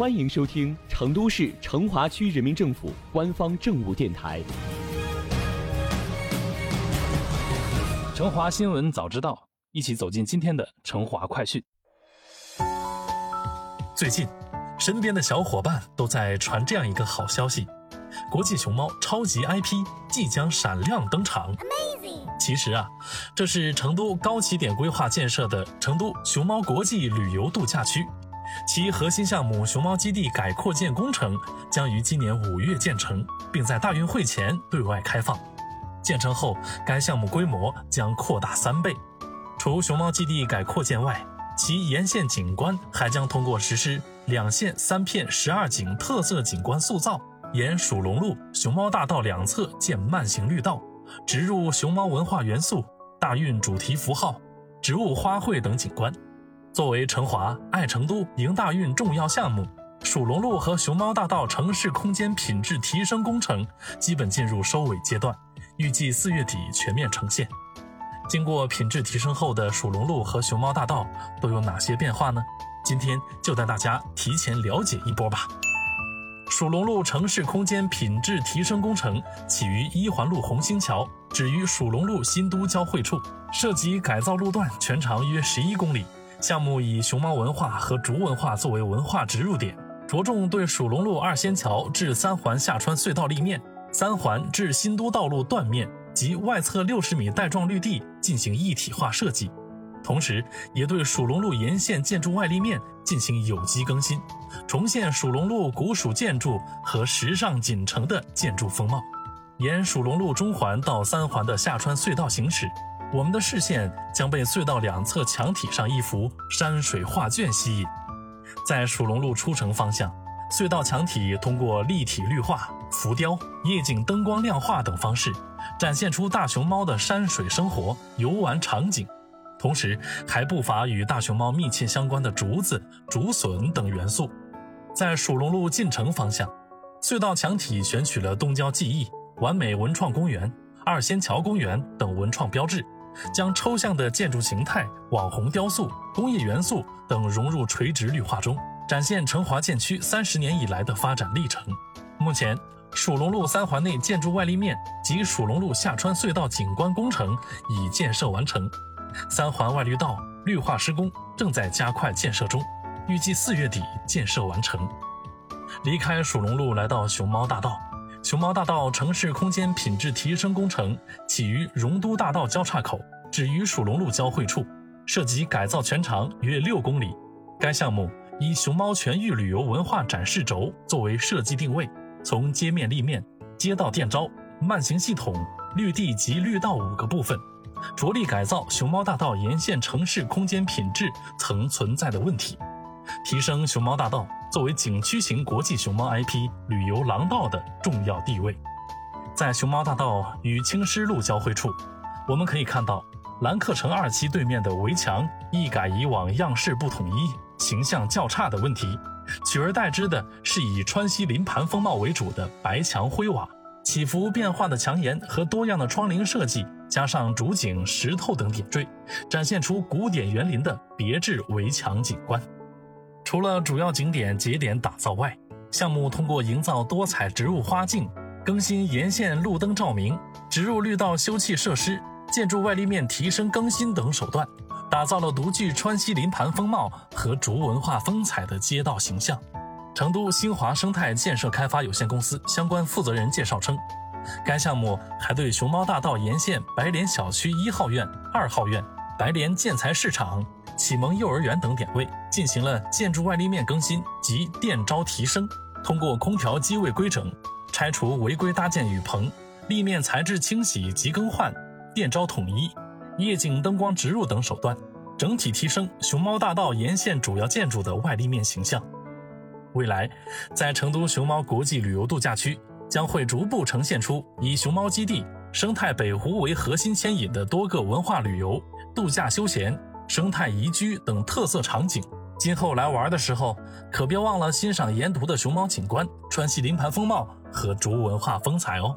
欢迎收听成都市成华区人民政府官方政务电台《成华新闻早知道》，一起走进今天的成华快讯。最近，身边的小伙伴都在传这样一个好消息：国际熊猫超级 IP 即将闪亮登场。其实啊，这是成都高起点规划建设的成都熊猫国际旅游度假区。其核心项目熊猫基地改扩建工程将于今年五月建成，并在大运会前对外开放。建成后，该项目规模将扩大三倍。除熊猫基地改扩建外，其沿线景观还将通过实施两线三片十二景特色景观塑造，沿蜀龙路、熊猫大道两侧建慢行绿道，植入熊猫文化元素、大运主题符号、植物花卉等景观。作为成华爱成都迎大运重要项目，蜀龙路和熊猫大道城市空间品质提升工程基本进入收尾阶段，预计四月底全面呈现。经过品质提升后的蜀龙路和熊猫大道都有哪些变化呢？今天就带大家提前了解一波吧。蜀龙路城市空间品质提升工程起于一环路红星桥，止于蜀龙路新都交汇处，涉及改造路段，全长约十一公里。项目以熊猫文化和竹文化作为文化植入点，着重对蜀龙路二仙桥至三环下穿隧道立面、三环至新都道路断面及外侧六十米带状绿地进行一体化设计，同时也对蜀龙路沿线建筑外立面进行有机更新，重现蜀龙路古蜀建筑和时尚锦城的建筑风貌。沿蜀龙路中环到三环的下穿隧道行驶。我们的视线将被隧道两侧墙体上一幅山水画卷吸引。在蜀龙路出城方向，隧道墙体通过立体绿化、浮雕、夜景灯光亮化等方式，展现出大熊猫的山水生活、游玩场景，同时还不乏与大熊猫密切相关的竹子、竹笋等元素。在蜀龙路进城方向，隧道墙体选取了东郊记忆、完美文创公园、二仙桥公园等文创标志。将抽象的建筑形态、网红雕塑、工业元素等融入垂直绿化中，展现成华建区三十年以来的发展历程。目前，蜀龙路三环内建筑外立面及蜀龙路下穿隧道景观工程已建设完成，三环外绿道绿化施工正在加快建设中，预计四月底建设完成。离开蜀龙路，来到熊猫大道。熊猫大道城市空间品质提升工程起于荣都大道交叉口，止于蜀龙路交汇处，涉及改造，全长约六公里。该项目以熊猫全域旅游文化展示轴作为设计定位，从街面立面、街道电招、慢行系统、绿地及绿道五个部分，着力改造熊猫大道沿线城市空间品质曾存在的问题，提升熊猫大道。作为景区型国际熊猫 IP 旅游廊道的重要地位，在熊猫大道与青狮路交汇处，我们可以看到兰客城二期对面的围墙一改以往样式不统一、形象较差的问题，取而代之的是以川西林盘风貌为主的白墙灰瓦，起伏变化的墙檐和多样的窗棂设计，加上竹井、石头等点缀，展现出古典园林的别致围墙景观。除了主要景点节点打造外，项目通过营造多彩植物花境、更新沿线路灯照明、植入绿道休憩设施、建筑外立面提升更新等手段，打造了独具川西林盘风貌和竹文化风采的街道形象。成都新华生态建设开发有限公司相关负责人介绍称，该项目还对熊猫大道沿线白莲小区一号院、二号院、白莲建材市场。启蒙幼儿园等点位进行了建筑外立面更新及电招提升，通过空调机位规整、拆除违规搭建雨棚、立面材质清洗及更换、电招统一、夜景灯光植入等手段，整体提升熊猫大道沿线主要建筑的外立面形象。未来，在成都熊猫国际旅游度假区将会逐步呈现出以熊猫基地、生态北湖为核心牵引的多个文化旅游、度假休闲。生态宜居等特色场景，今后来玩的时候，可别忘了欣赏沿途的熊猫景观、川西林盘风貌和竹文化风采哦。